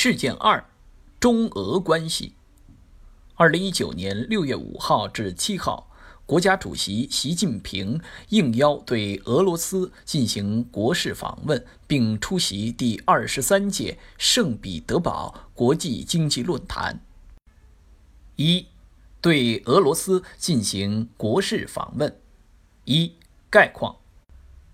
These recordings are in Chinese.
事件二：中俄关系。二零一九年六月五号至七号，国家主席习近平应邀对俄罗斯进行国事访问，并出席第二十三届圣彼得堡国际经济论坛。一、对俄罗斯进行国事访问。一、概况。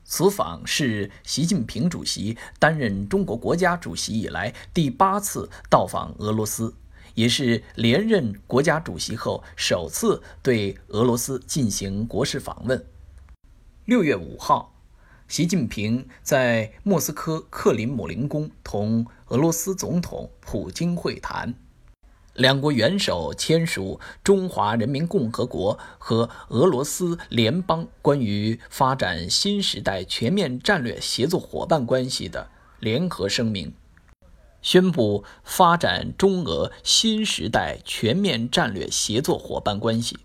此访是习近平主席担任中国国家主席以来第八次到访俄罗斯，也是连任国家主席后首次对俄罗斯进行国事访问。六月五号，习近平在莫斯科克林姆林宫同俄罗斯总统普京会谈。两国元首签署《中华人民共和国和俄罗斯联邦关于发展新时代全面战略协作伙伴关系的联合声明》，宣布发展中俄新时代全面战略协作伙伴关系，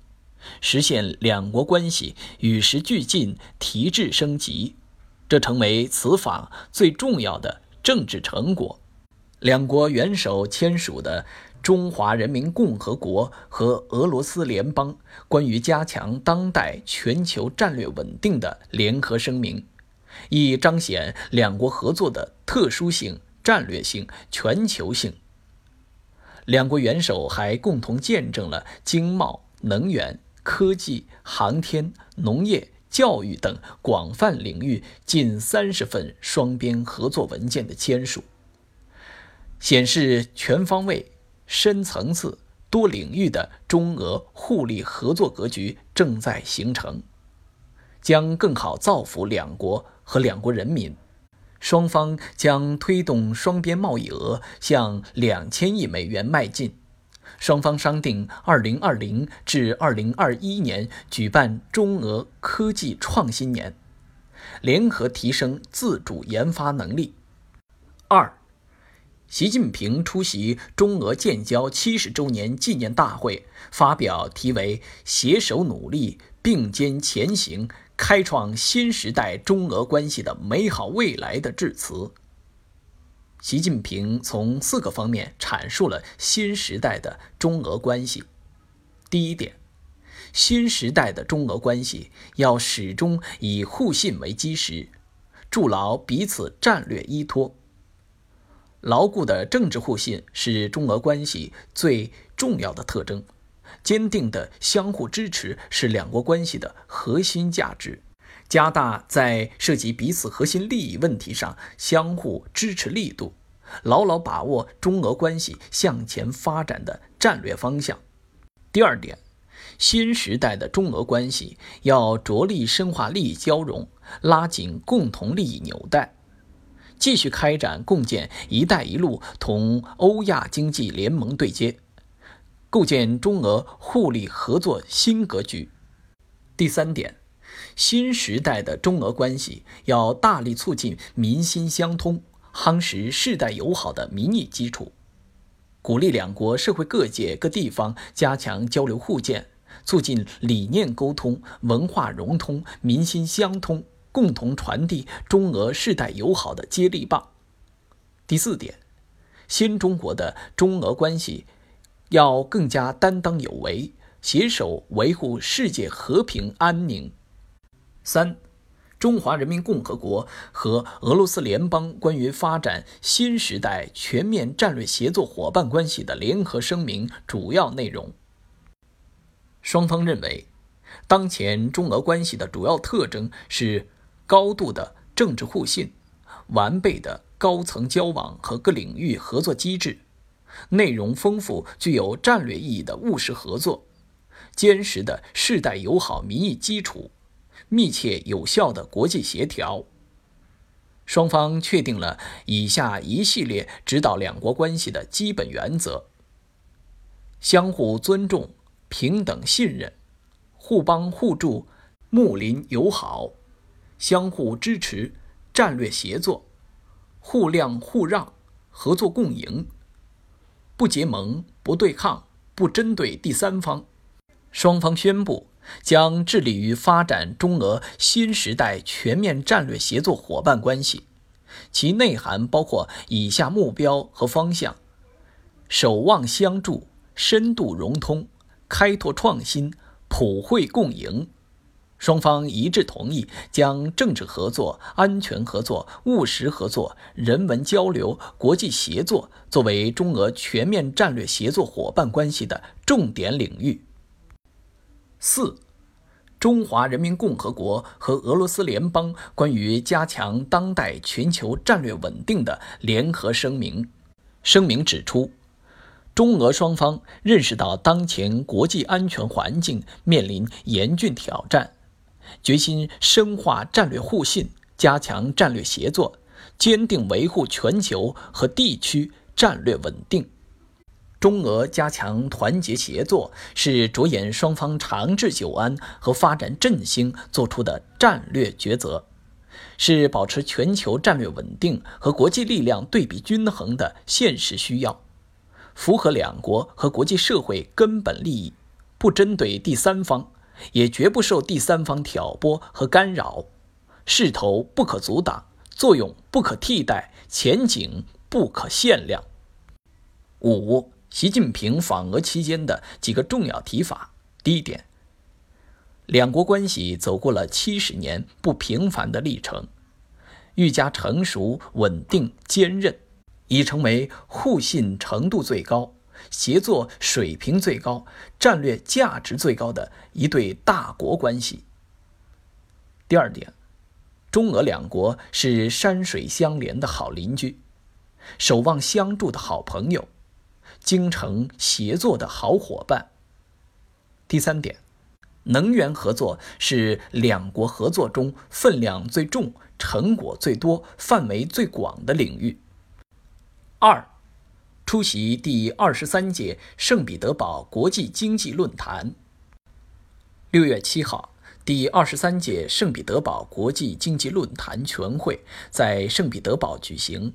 实现两国关系与时俱进、提质升级，这成为此访最重要的政治成果。两国元首签署的。中华人民共和国和俄罗斯联邦关于加强当代全球战略稳定的联合声明，以彰显两国合作的特殊性、战略性、全球性。两国元首还共同见证了经贸、能源、科技、航天、农业、教育等广泛领域近三十份双边合作文件的签署，显示全方位。深层次、多领域的中俄互利合作格局正在形成，将更好造福两国和两国人民。双方将推动双边贸易额向两千亿美元迈进。双方商定，二零二零至二零二一年举办中俄科技创新年，联合提升自主研发能力。二。习近平出席中俄建交七十周年纪念大会，发表题为“携手努力，并肩前行，开创新时代中俄关系的美好未来”的致辞。习近平从四个方面阐述了新时代的中俄关系。第一点，新时代的中俄关系要始终以互信为基石，筑牢彼此战略依托。牢固的政治互信是中俄关系最重要的特征，坚定的相互支持是两国关系的核心价值。加大在涉及彼此核心利益问题上相互支持力度，牢牢把握中俄关系向前发展的战略方向。第二点，新时代的中俄关系要着力深化利益交融，拉紧共同利益纽带。继续开展共建“一带一路”同欧亚经济联盟对接，构建中俄互利合作新格局。第三点，新时代的中俄关系要大力促进民心相通，夯实世代友好的民意基础，鼓励两国社会各界各地方加强交流互鉴，促进理念沟通、文化融通、民心相通。共同传递中俄世代友好的接力棒。第四点，新中国的中俄关系要更加担当有为，携手维护世界和平安宁。三，中华人民共和国和俄罗斯联邦关于发展新时代全面战略协作伙伴关系的联合声明主要内容。双方认为，当前中俄关系的主要特征是。高度的政治互信，完备的高层交往和各领域合作机制，内容丰富、具有战略意义的务实合作，坚实的世代友好民意基础，密切有效的国际协调。双方确定了以下一系列指导两国关系的基本原则：相互尊重、平等信任、互帮互助、睦邻友好。相互支持、战略协作、互谅互让、合作共赢，不结盟、不对抗、不针对第三方。双方宣布将致力于发展中俄新时代全面战略协作伙伴关系，其内涵包括以下目标和方向：守望相助，深度融通，开拓创新，普惠共赢。双方一致同意将政治合作、安全合作、务实合作、人文交流、国际协作作为中俄全面战略协作伙伴关系的重点领域。四、中华人民共和国和俄罗斯联邦关于加强当代全球战略稳定的联合声明。声明指出，中俄双方认识到当前国际安全环境面临严峻挑战。决心深化战略互信，加强战略协作，坚定维护全球和地区战略稳定。中俄加强团结协作，是着眼双方长治久安和发展振兴作出的战略抉择，是保持全球战略稳定和国际力量对比均衡的现实需要，符合两国和国际社会根本利益，不针对第三方。也绝不受第三方挑拨和干扰，势头不可阻挡，作用不可替代，前景不可限量。五、习近平访俄期间的几个重要提法：第一点，两国关系走过了七十年不平凡的历程，愈加成熟、稳定、坚韧，已成为互信程度最高。协作水平最高、战略价值最高的一对大国关系。第二点，中俄两国是山水相连的好邻居，守望相助的好朋友，精诚协作的好伙伴。第三点，能源合作是两国合作中分量最重、成果最多、范围最广的领域。二。出席第二十三届圣彼得堡国际经济论坛。六月七号，第二十三届圣彼得堡国际经济论坛全会在圣彼得堡举行。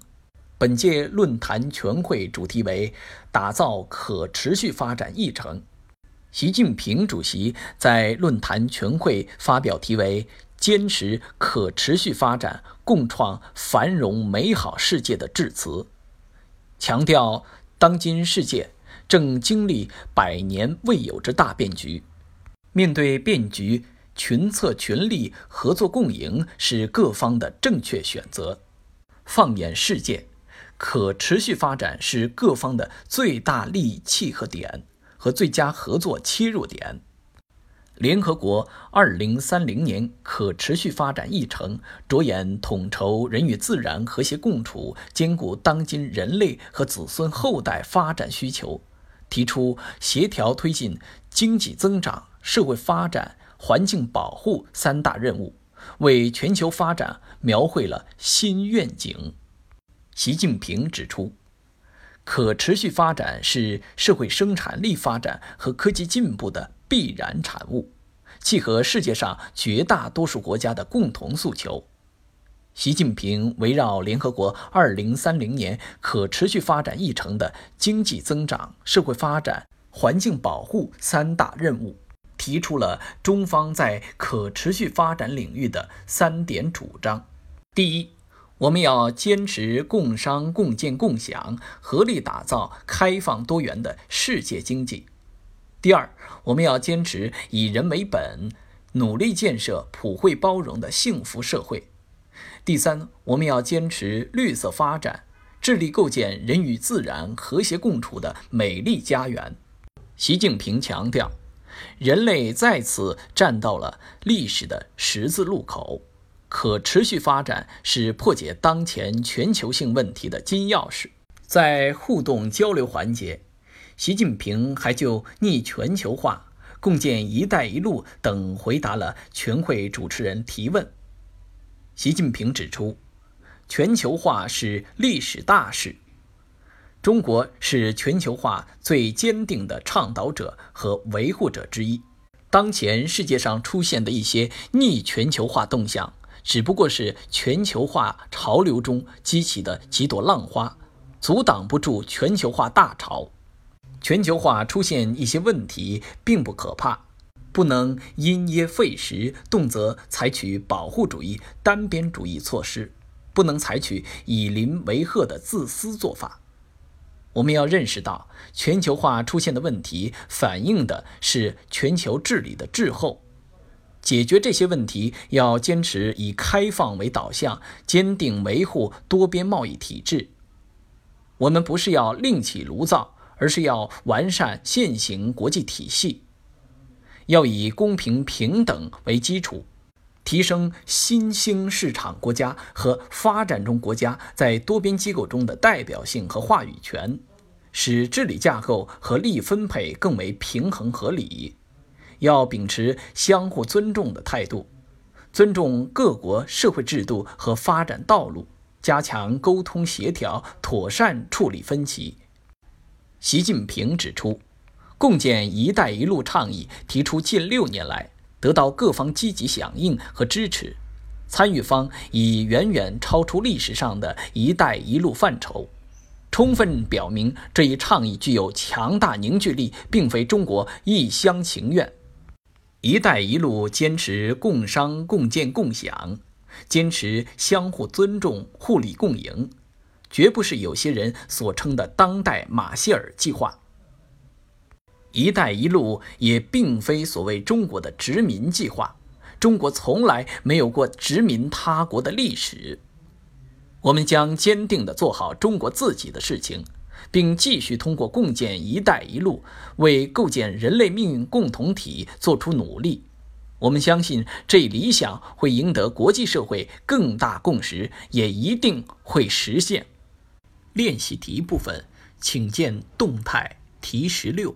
本届论坛全会主题为“打造可持续发展议程”。习近平主席在论坛全会发表题为“坚持可持续发展，共创繁荣美好世界”的致辞。强调，当今世界正经历百年未有之大变局，面对变局，群策群力、合作共赢是各方的正确选择。放眼世界，可持续发展是各方的最大利益契合点和最佳合作切入点。联合国二零三零年可持续发展议程着眼统筹人与自然和谐共处，兼顾当今人类和子孙后代发展需求，提出协调推进经济增长、社会发展、环境保护三大任务，为全球发展描绘了新愿景。习近平指出，可持续发展是社会生产力发展和科技进步的。必然产物，契合世界上绝大多数国家的共同诉求。习近平围绕联合国2030年可持续发展议程的经济增长、社会发展、环境保护三大任务，提出了中方在可持续发展领域的三点主张：第一，我们要坚持共商共建共享，合力打造开放多元的世界经济。第二，我们要坚持以人为本，努力建设普惠包容的幸福社会。第三，我们要坚持绿色发展，致力构建人与自然和谐共处的美丽家园。习近平强调，人类再次站到了历史的十字路口，可持续发展是破解当前全球性问题的金钥匙。在互动交流环节。习近平还就逆全球化、共建“一带一路”等回答了全会主持人提问。习近平指出，全球化是历史大事，中国是全球化最坚定的倡导者和维护者之一。当前世界上出现的一些逆全球化动向，只不过是全球化潮流中激起的几朵浪花，阻挡不住全球化大潮。全球化出现一些问题并不可怕，不能因噎废食，动辄采取保护主义、单边主义措施，不能采取以邻为壑的自私做法。我们要认识到，全球化出现的问题反映的是全球治理的滞后。解决这些问题，要坚持以开放为导向，坚定维护多边贸易体制。我们不是要另起炉灶，而是要完善现行国际体系。要以公平平等为基础，提升新兴市场国家和发展中国家在多边机构中的代表性和话语权，使治理架构和利益分配更为平衡合理。要秉持相互尊重的态度，尊重各国社会制度和发展道路，加强沟通协调，妥善处理分歧。习近平指出。共建“一带一路”倡议提出近六年来，得到各方积极响应和支持，参与方已远远超出历史上的一带一路范畴，充分表明这一倡议具有强大凝聚力，并非中国一厢情愿。“一带一路”坚持共商共建共享，坚持相互尊重、互利共赢，绝不是有些人所称的当代马歇尔计划。“一带一路”也并非所谓中国的殖民计划，中国从来没有过殖民他国的历史。我们将坚定地做好中国自己的事情，并继续通过共建“一带一路”为构建人类命运共同体做出努力。我们相信这一理想会赢得国际社会更大共识，也一定会实现。练习题部分，请见动态题十六。